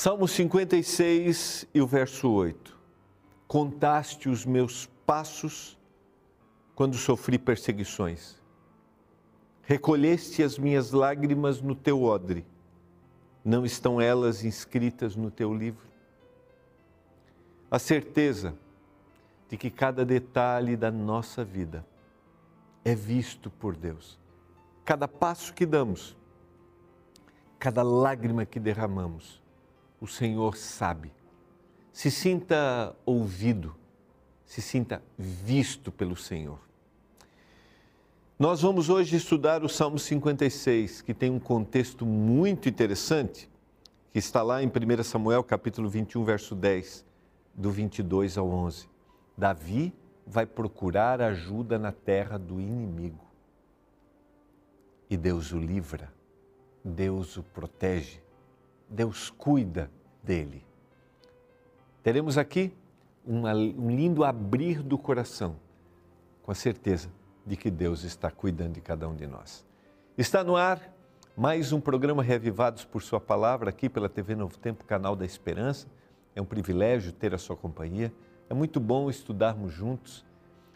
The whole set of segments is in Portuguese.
Salmo 56 e o verso 8. Contaste os meus passos quando sofri perseguições. Recolheste as minhas lágrimas no teu odre. Não estão elas inscritas no teu livro? A certeza de que cada detalhe da nossa vida é visto por Deus. Cada passo que damos, cada lágrima que derramamos, o Senhor sabe. Se sinta ouvido, se sinta visto pelo Senhor. Nós vamos hoje estudar o Salmo 56, que tem um contexto muito interessante, que está lá em 1 Samuel, capítulo 21, verso 10, do 22 ao 11. Davi vai procurar ajuda na terra do inimigo. E Deus o livra, Deus o protege, Deus cuida dele. Teremos aqui uma, um lindo abrir do coração, com a certeza de que Deus está cuidando de cada um de nós. Está no ar mais um programa Reavivados por Sua Palavra, aqui pela TV Novo Tempo, canal da Esperança. É um privilégio ter a sua companhia. É muito bom estudarmos juntos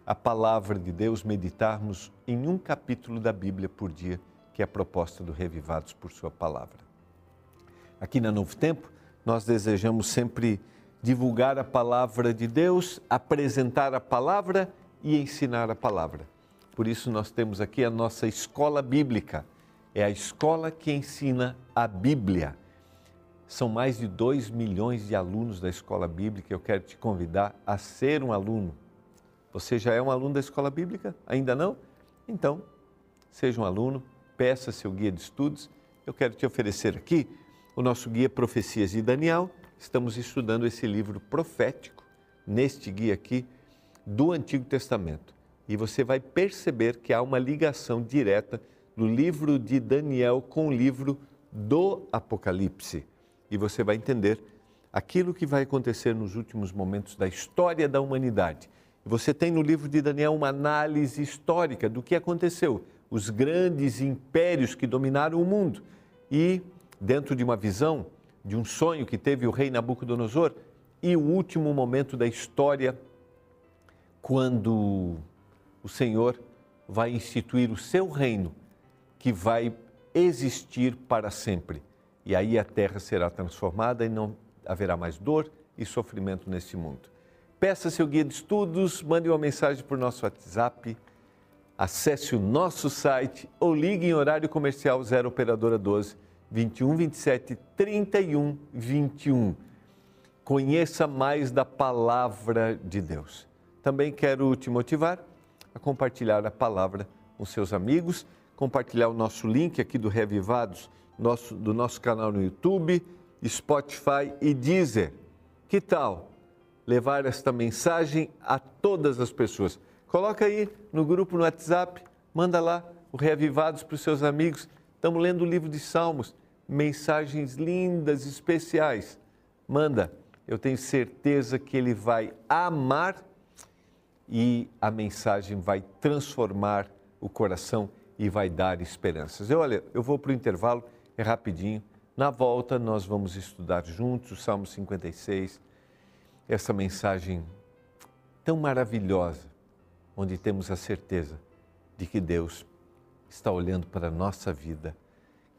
a palavra de Deus, meditarmos em um capítulo da Bíblia por dia, que é a proposta do Revivados por Sua Palavra. Aqui na Novo Tempo, nós desejamos sempre divulgar a palavra de Deus, apresentar a palavra e ensinar a palavra. Por isso, nós temos aqui a nossa escola bíblica. É a escola que ensina a Bíblia. São mais de 2 milhões de alunos da escola bíblica. Eu quero te convidar a ser um aluno. Você já é um aluno da escola bíblica? Ainda não? Então, seja um aluno, peça seu guia de estudos. Eu quero te oferecer aqui o nosso guia Profecias de Daniel. Estamos estudando esse livro profético, neste guia aqui, do Antigo Testamento. E você vai perceber que há uma ligação direta do livro de Daniel com o livro do Apocalipse. E você vai entender aquilo que vai acontecer nos últimos momentos da história da humanidade. Você tem no livro de Daniel uma análise histórica do que aconteceu, os grandes impérios que dominaram o mundo e dentro de uma visão, de um sonho que teve o rei Nabucodonosor, e o último momento da história, quando o Senhor vai instituir o seu reino, que vai existir para sempre. E aí a terra será transformada e não haverá mais dor e sofrimento neste mundo. Peça seu guia de estudos, mande uma mensagem por nosso WhatsApp, acesse o nosso site ou ligue em horário comercial 0 operadora 12 21 27 31 21. Conheça mais da palavra de Deus. Também quero te motivar a compartilhar a palavra com seus amigos, compartilhar o nosso link aqui do Revivados, nosso, do nosso canal no YouTube, Spotify e Deezer. Que tal levar esta mensagem a todas as pessoas? Coloca aí no grupo no WhatsApp, manda lá o Reavivados para os seus amigos. Estamos lendo o livro de Salmos mensagens lindas, especiais. Manda, eu tenho certeza que ele vai amar e a mensagem vai transformar o coração e vai dar esperanças. Eu, olha, eu vou para o intervalo, é rapidinho. Na volta, nós vamos estudar juntos o Salmo 56, essa mensagem tão maravilhosa, onde temos a certeza de que Deus está olhando para a nossa vida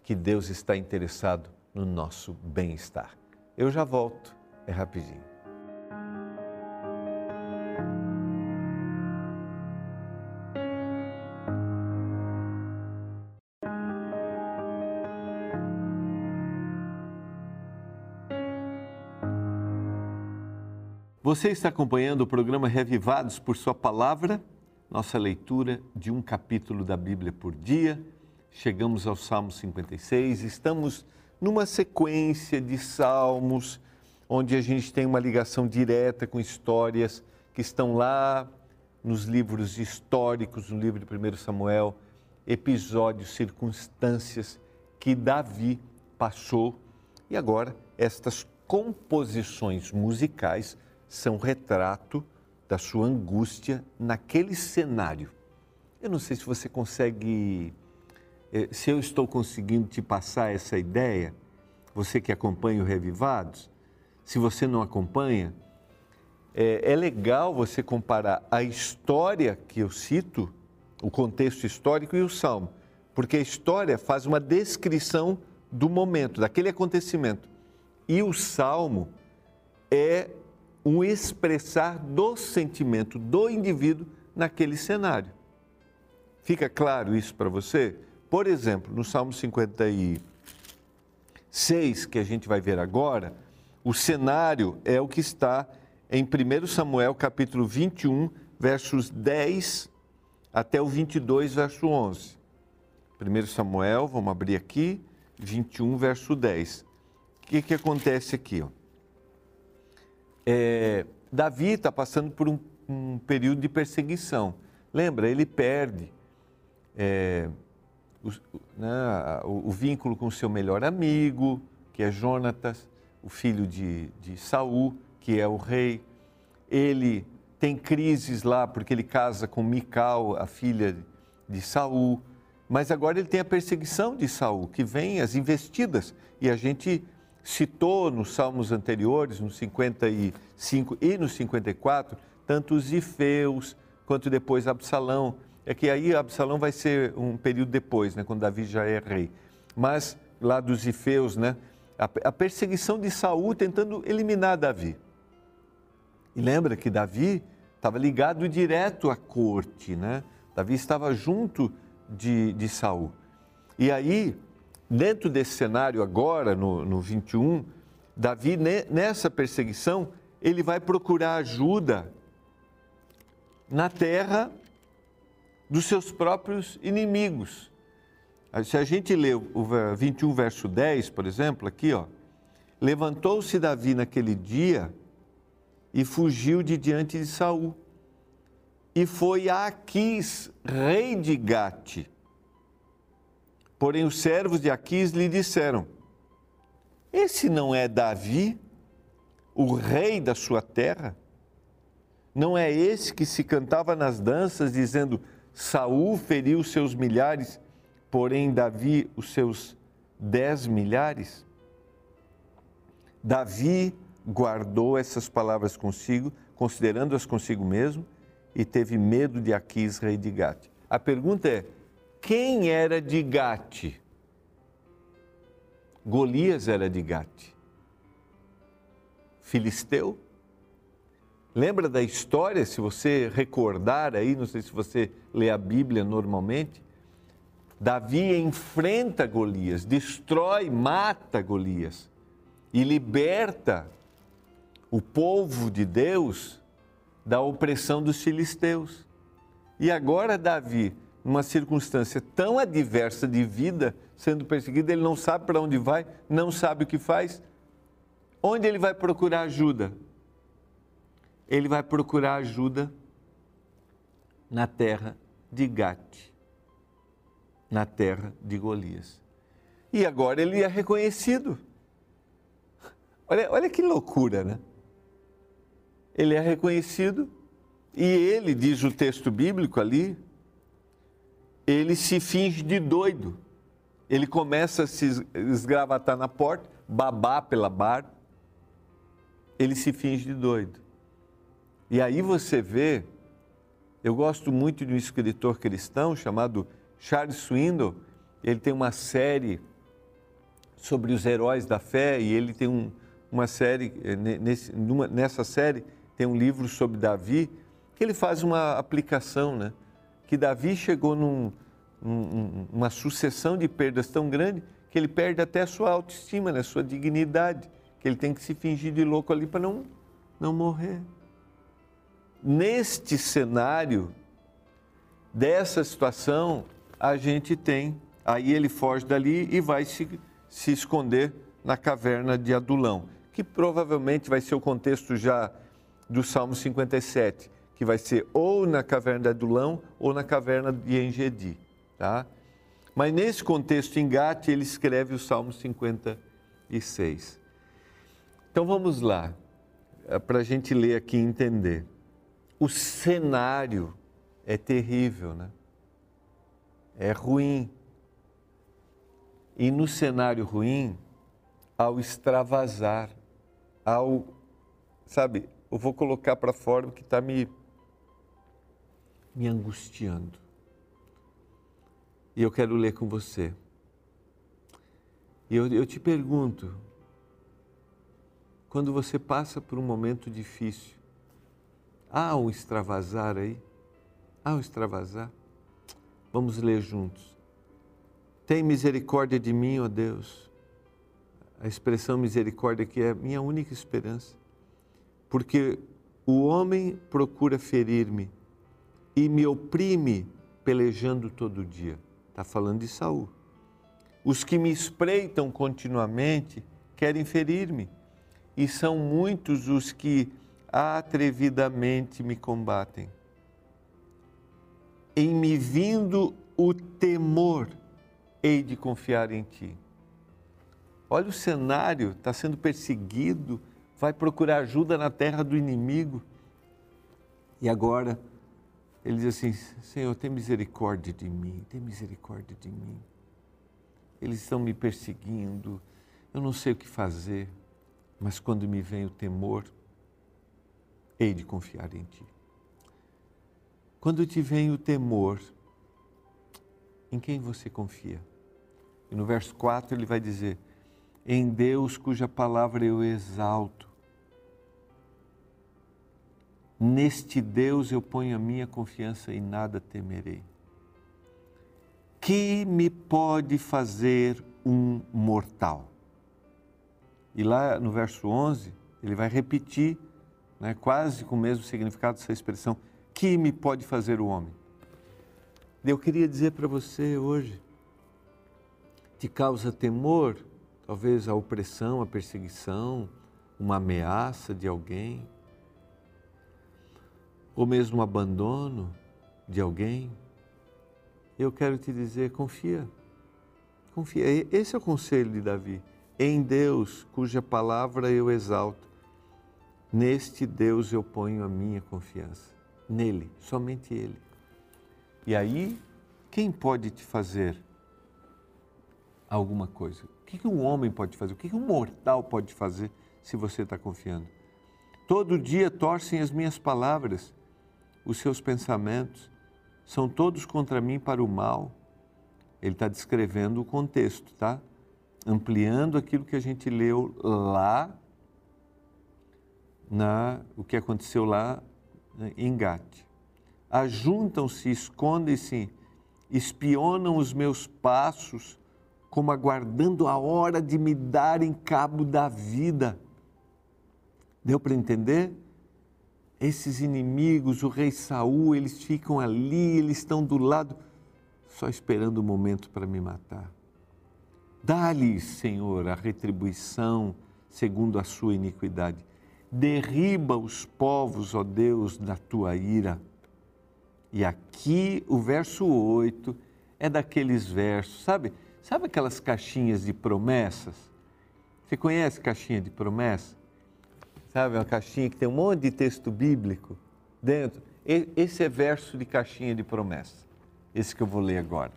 que Deus está interessado no nosso bem-estar. Eu já volto, é rapidinho. Você está acompanhando o programa Revivados por Sua Palavra, nossa leitura de um capítulo da Bíblia por dia chegamos ao Salmo 56, estamos numa sequência de salmos onde a gente tem uma ligação direta com histórias que estão lá nos livros históricos, no livro de 1 Samuel, episódios, circunstâncias que Davi passou e agora estas composições musicais são retrato da sua angústia naquele cenário. Eu não sei se você consegue se eu estou conseguindo te passar essa ideia, você que acompanha o Revivados, se você não acompanha, é, é legal você comparar a história que eu cito, o contexto histórico e o salmo, porque a história faz uma descrição do momento, daquele acontecimento. E o salmo é um expressar do sentimento do indivíduo naquele cenário. Fica claro isso para você? Por exemplo, no Salmo 56, que a gente vai ver agora, o cenário é o que está em 1 Samuel capítulo 21, versos 10 até o 22, verso 11. 1 Samuel, vamos abrir aqui, 21, verso 10. O que, que acontece aqui? É, Davi está passando por um, um, período de perseguição. Lembra, ele perde é, o, né, o, o, vínculo com o seu melhor amigo, que é Jonatas, o filho de, de Saul, que é o rei. Ele tem crises lá porque ele casa com Mical, a filha de Saul. Mas agora ele tem a perseguição de Saul, que vem as investidas. E a gente citou nos salmos anteriores, no 55 e no 54, tanto os Ifeus quanto depois Absalão. É que aí Absalão vai ser um período depois, né, quando Davi já é rei. Mas lá dos Ifeus, né, a, a perseguição de Saul tentando eliminar Davi. E lembra que Davi estava ligado direto à corte, né? Davi estava junto de, de Saul. E aí dentro desse cenário agora, no, no 21, Davi, nessa perseguição, ele vai procurar ajuda na terra dos seus próprios inimigos. Se a gente lê o 21, verso 10, por exemplo, aqui, ó. Levantou-se Davi naquele dia e fugiu de diante de Saul. E foi a Aquis, rei de Gate, Porém, os servos de Aquis lhe disseram: Esse não é Davi, o rei da sua terra? Não é esse que se cantava nas danças, dizendo: Saul feriu seus milhares, porém Davi os seus dez milhares? Davi guardou essas palavras consigo, considerando-as consigo mesmo, e teve medo de Aquis, rei de Gate. A pergunta é: quem era de Gate? Golias era de Gate. Filisteu? Lembra da história, se você recordar aí, não sei se você lê a Bíblia normalmente, Davi enfrenta Golias, destrói, mata Golias e liberta o povo de Deus da opressão dos filisteus. E agora Davi numa circunstância tão adversa de vida, sendo perseguido, ele não sabe para onde vai, não sabe o que faz. Onde ele vai procurar ajuda? Ele vai procurar ajuda na terra de Gate, na terra de Golias. E agora ele é reconhecido. Olha, olha que loucura, né? Ele é reconhecido e ele, diz o texto bíblico ali, ele se finge de doido. Ele começa a se esgravatar na porta, babar pela bar. Ele se finge de doido. E aí você vê, eu gosto muito de um escritor cristão chamado Charles Swindoll. Ele tem uma série sobre os heróis da fé e ele tem um, uma série, eh, nesse, numa, nessa série tem um livro sobre Davi que ele faz uma aplicação, né? que Davi chegou num, um, uma sucessão de perdas tão grande que ele perde até a sua autoestima, né, sua dignidade, que ele tem que se fingir de louco ali para não, não morrer. Neste cenário, dessa situação, a gente tem, aí ele foge dali e vai se, se esconder na caverna de Adulão, que provavelmente vai ser o contexto já do Salmo 57 que vai ser ou na caverna de Adulão ou na caverna de Engedi. Tá? Mas nesse contexto, em Gate, ele escreve o Salmo 56. Então vamos lá, é para a gente ler aqui e entender. O cenário é terrível, né? É ruim. E no cenário ruim, ao extravasar, ao, sabe, eu vou colocar para fora o que está me, me angustiando. E eu quero ler com você. E eu, eu te pergunto, quando você passa por um momento difícil, há um extravasar aí? Há um extravasar? Vamos ler juntos. Tem misericórdia de mim, ó Deus. A expressão misericórdia aqui é minha única esperança. Porque o homem procura ferir-me e me oprime pelejando todo dia. Está falando de Saul. Os que me espreitam continuamente querem ferir-me, e são muitos os que atrevidamente me combatem. Em me vindo o temor, hei de confiar em ti. Olha o cenário, está sendo perseguido, vai procurar ajuda na terra do inimigo. E agora ele diz assim: Senhor, tem misericórdia de mim, tem misericórdia de mim eles estão me perseguindo, eu não sei o que fazer, mas quando me vem o temor, hei de confiar em Ti. Quando te vem o temor, em quem você confia? E no verso 4 ele vai dizer: Em Deus cuja palavra eu exalto. Neste Deus eu ponho a minha confiança e nada temerei que me pode fazer um mortal? E lá no verso 11, ele vai repetir, né, quase com o mesmo significado dessa expressão, que me pode fazer o homem? Eu queria dizer para você hoje, te causa temor, talvez a opressão, a perseguição, uma ameaça de alguém, ou mesmo o abandono de alguém, eu quero te dizer, confia. Confia. Esse é o conselho de Davi. Em Deus, cuja palavra eu exalto, neste Deus eu ponho a minha confiança. Nele, somente Ele. E aí, quem pode te fazer alguma coisa? O que um homem pode fazer? O que um mortal pode fazer se você está confiando? Todo dia torcem as minhas palavras, os seus pensamentos são todos contra mim para o mal. Ele está descrevendo o contexto, tá? Ampliando aquilo que a gente leu lá, na, o que aconteceu lá né, em Gate. Ajuntam-se, escondem-se, espionam os meus passos, como aguardando a hora de me darem cabo da vida. Deu para entender? esses inimigos, o rei Saul, eles ficam ali, eles estão do lado, só esperando o momento para me matar. Dá-lhes, Senhor, a retribuição segundo a sua iniquidade. Derriba os povos, ó Deus, da tua ira. E aqui o verso 8 é daqueles versos, sabe? Sabe aquelas caixinhas de promessas? Você conhece caixinha de promessas? sabe? Uma caixinha que tem um monte de texto bíblico dentro. Esse é verso de caixinha de promessa, esse que eu vou ler agora.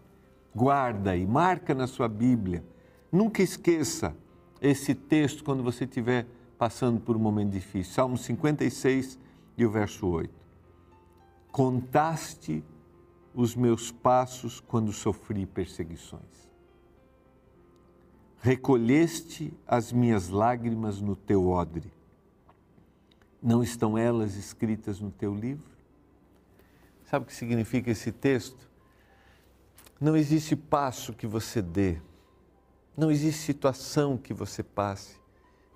Guarda e marca na sua Bíblia. Nunca esqueça esse texto quando você estiver passando por um momento difícil. Salmo 56 e o verso 8. Contaste os meus passos quando sofri perseguições. Recolheste as minhas lágrimas no teu odre não estão elas escritas no teu livro? Sabe o que significa esse texto? Não existe passo que você dê, não existe situação que você passe,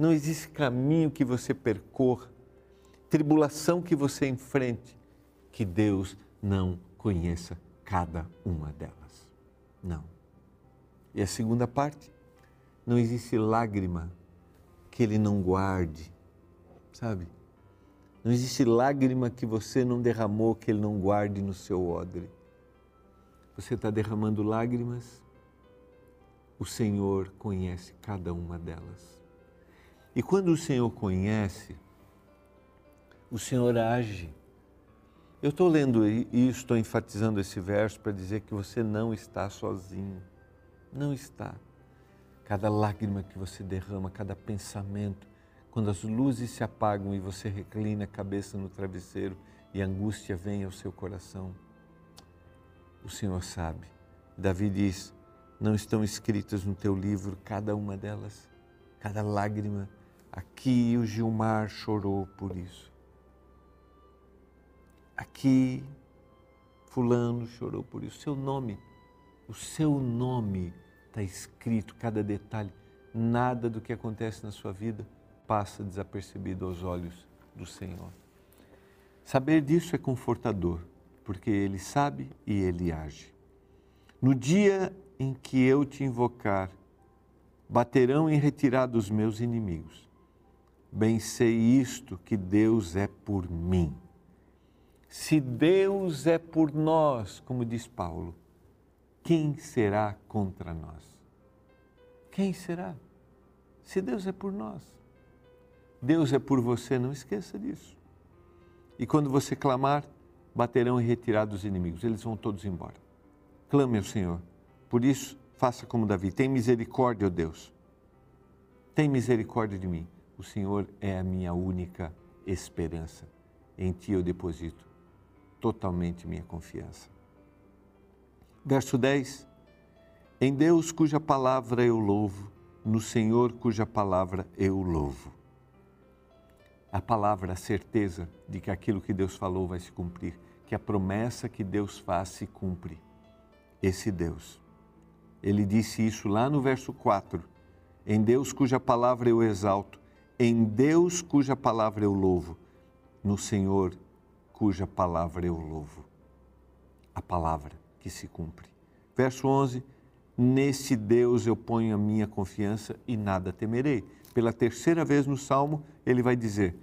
não existe caminho que você percorra, tribulação que você enfrente, que Deus não conheça cada uma delas. Não. E a segunda parte, não existe lágrima que Ele não guarde, sabe? Não existe lágrima que você não derramou que Ele não guarde no seu odre. Você está derramando lágrimas, o Senhor conhece cada uma delas. E quando o Senhor conhece, o Senhor age. Eu estou lendo e estou enfatizando esse verso para dizer que você não está sozinho. Não está. cada lágrima que você derrama, cada pensamento, quando as luzes se apagam e você reclina a cabeça no travesseiro e a angústia vem ao seu coração, o Senhor sabe. Davi diz: Não estão escritas no teu livro cada uma delas, cada lágrima. Aqui o Gilmar chorou por isso. Aqui Fulano chorou por isso. Seu nome, o seu nome está escrito, cada detalhe. Nada do que acontece na sua vida passa desapercebido aos olhos do Senhor. Saber disso é confortador, porque Ele sabe e Ele age. No dia em que eu te invocar, baterão em retirada os meus inimigos. Bem sei isto que Deus é por mim. Se Deus é por nós, como diz Paulo, quem será contra nós? Quem será? Se Deus é por nós. Deus é por você, não esqueça disso. E quando você clamar, baterão em retirada os inimigos, eles vão todos embora. Clame ao Senhor. Por isso, faça como Davi: tem misericórdia, ó Deus. Tem misericórdia de mim. O Senhor é a minha única esperança. Em Ti eu deposito totalmente minha confiança. Verso 10: Em Deus cuja palavra eu louvo, no Senhor cuja palavra eu louvo. A palavra, a certeza de que aquilo que Deus falou vai se cumprir, que a promessa que Deus faz se cumpre. Esse Deus. Ele disse isso lá no verso 4. Em Deus cuja palavra eu exalto, em Deus cuja palavra eu louvo, no Senhor cuja palavra eu louvo. A palavra que se cumpre. Verso 11: Nesse Deus eu ponho a minha confiança e nada temerei. Pela terceira vez no Salmo, ele vai dizer: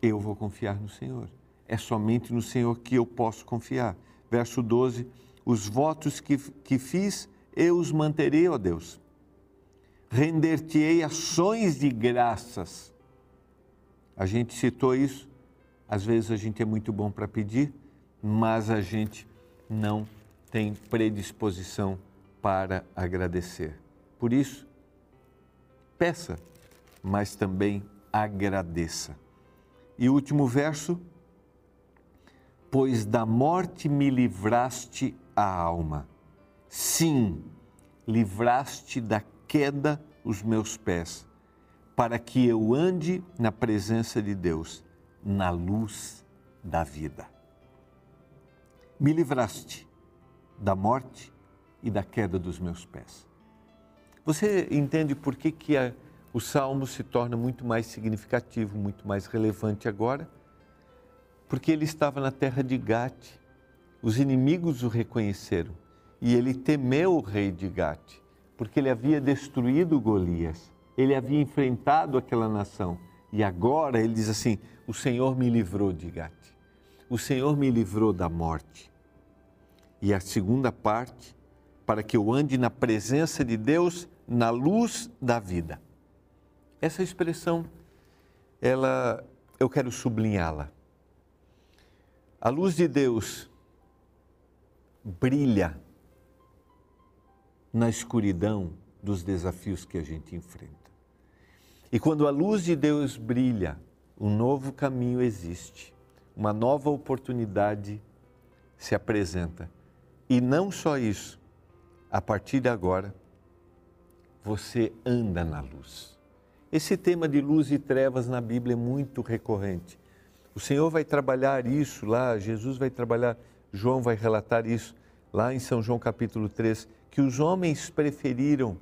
Eu vou confiar no Senhor. É somente no Senhor que eu posso confiar. Verso 12: Os votos que, que fiz, eu os manterei, ó Deus. Render-te-ei ações de graças. A gente citou isso às vezes a gente é muito bom para pedir, mas a gente não tem predisposição para agradecer. Por isso, peça, mas também agradeça. E o último verso: Pois da morte me livraste a alma. Sim, livraste da queda os meus pés, para que eu ande na presença de Deus na luz da vida. Me livraste da morte e da queda dos meus pés. Você entende por que, que a, o salmo se torna muito mais significativo, muito mais relevante agora? Porque ele estava na terra de Gate, os inimigos o reconheceram e ele temeu o rei de Gate, porque ele havia destruído Golias, ele havia enfrentado aquela nação e agora ele diz assim: O Senhor me livrou de Gate, o Senhor me livrou da morte. E a segunda parte, para que eu ande na presença de Deus, na luz da vida. Essa expressão, ela, eu quero sublinhá-la. A luz de Deus brilha na escuridão dos desafios que a gente enfrenta. E quando a luz de Deus brilha, um novo caminho existe, uma nova oportunidade se apresenta. E não só isso, a partir de agora, você anda na luz. Esse tema de luz e trevas na Bíblia é muito recorrente. O Senhor vai trabalhar isso lá, Jesus vai trabalhar, João vai relatar isso lá em São João capítulo 3, que os homens preferiram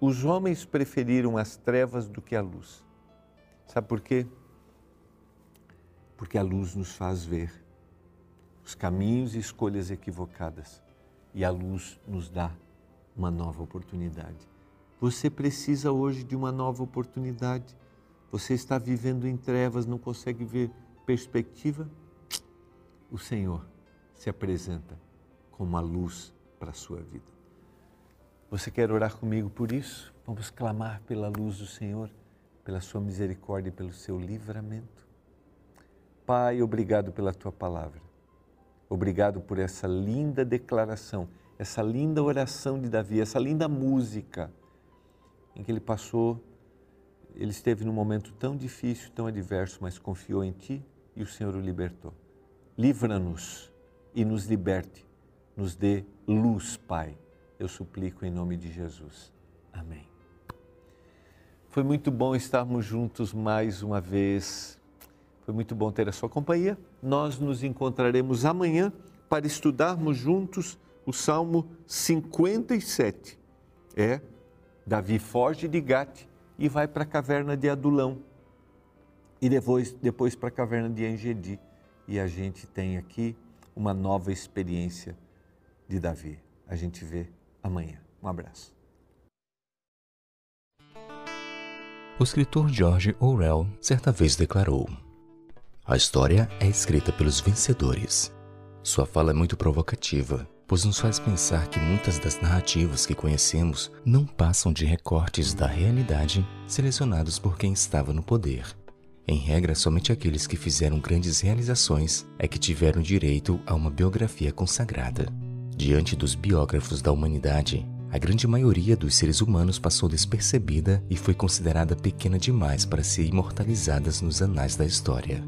os homens preferiram as trevas do que a luz. Sabe por quê? Porque a luz nos faz ver os caminhos e escolhas equivocadas e a luz nos dá uma nova oportunidade. Você precisa hoje de uma nova oportunidade. Você está vivendo em trevas, não consegue ver perspectiva? O Senhor se apresenta como a luz para a sua vida. Você quer orar comigo por isso? Vamos clamar pela luz do Senhor, pela Sua misericórdia e pelo seu livramento. Pai, obrigado pela Tua palavra. Obrigado por essa linda declaração, essa linda oração de Davi, essa linda música em que ele passou, ele esteve num momento tão difícil, tão adverso, mas confiou em Ti e o Senhor o libertou. Livra-nos e nos liberte, nos dê luz, Pai. Eu suplico em nome de Jesus. Amém. Foi muito bom estarmos juntos mais uma vez. Foi muito bom ter a sua companhia. Nós nos encontraremos amanhã para estudarmos juntos o Salmo 57. É, Davi foge de Gate e vai para a caverna de Adulão. E depois, depois para a caverna de Engedi. E a gente tem aqui uma nova experiência de Davi. A gente vê amanhã. Um abraço. O escritor George Orwell certa vez declarou: A história é escrita pelos vencedores. Sua fala é muito provocativa, pois nos faz pensar que muitas das narrativas que conhecemos não passam de recortes da realidade selecionados por quem estava no poder. Em regra, somente aqueles que fizeram grandes realizações é que tiveram direito a uma biografia consagrada. Diante dos biógrafos da humanidade, a grande maioria dos seres humanos passou despercebida e foi considerada pequena demais para ser imortalizadas nos anais da história.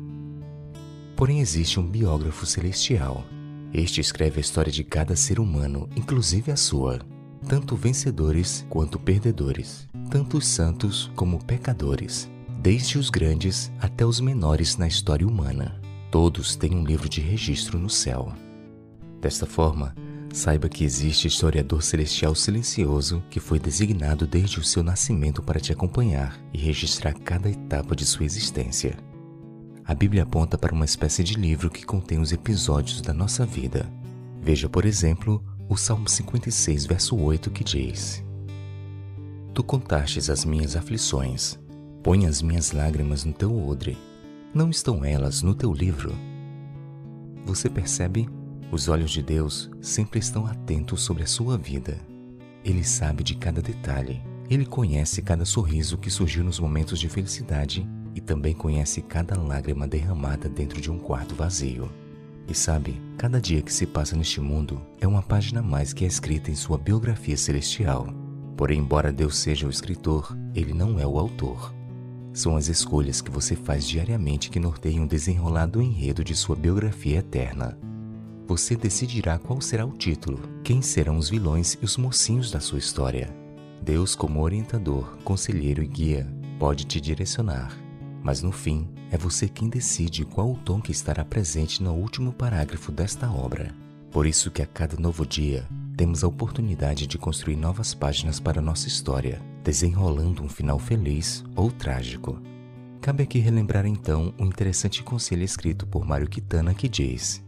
Porém, existe um biógrafo celestial. Este escreve a história de cada ser humano, inclusive a sua, tanto vencedores quanto perdedores, tanto os santos como pecadores, desde os grandes até os menores na história humana. Todos têm um livro de registro no céu. Desta forma, saiba que existe historiador celestial silencioso que foi designado desde o seu nascimento para te acompanhar e registrar cada etapa de sua existência. A Bíblia aponta para uma espécie de livro que contém os episódios da nossa vida. Veja, por exemplo, o Salmo 56, verso 8, que diz: Tu contastes as minhas aflições, põe as minhas lágrimas no teu odre. Não estão elas no teu livro? Você percebe? Os olhos de Deus sempre estão atentos sobre a sua vida. Ele sabe de cada detalhe. Ele conhece cada sorriso que surgiu nos momentos de felicidade e também conhece cada lágrima derramada dentro de um quarto vazio. E sabe, cada dia que se passa neste mundo é uma página a mais que é escrita em sua biografia celestial. Porém, embora Deus seja o escritor, ele não é o autor. São as escolhas que você faz diariamente que norteiam o desenrolado enredo de sua biografia eterna. Você decidirá qual será o título, quem serão os vilões e os mocinhos da sua história. Deus, como orientador, conselheiro e guia, pode te direcionar mas no fim é você quem decide qual o tom que estará presente no último parágrafo desta obra. Por isso que a cada novo dia temos a oportunidade de construir novas páginas para nossa história, desenrolando um final feliz ou trágico. Cabe aqui relembrar então um interessante conselho escrito por Mário Quitana que diz: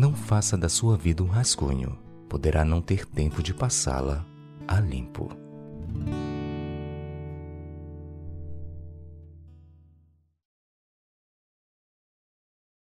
Não faça da sua vida um rascunho, poderá não ter tempo de passá-la a limpo.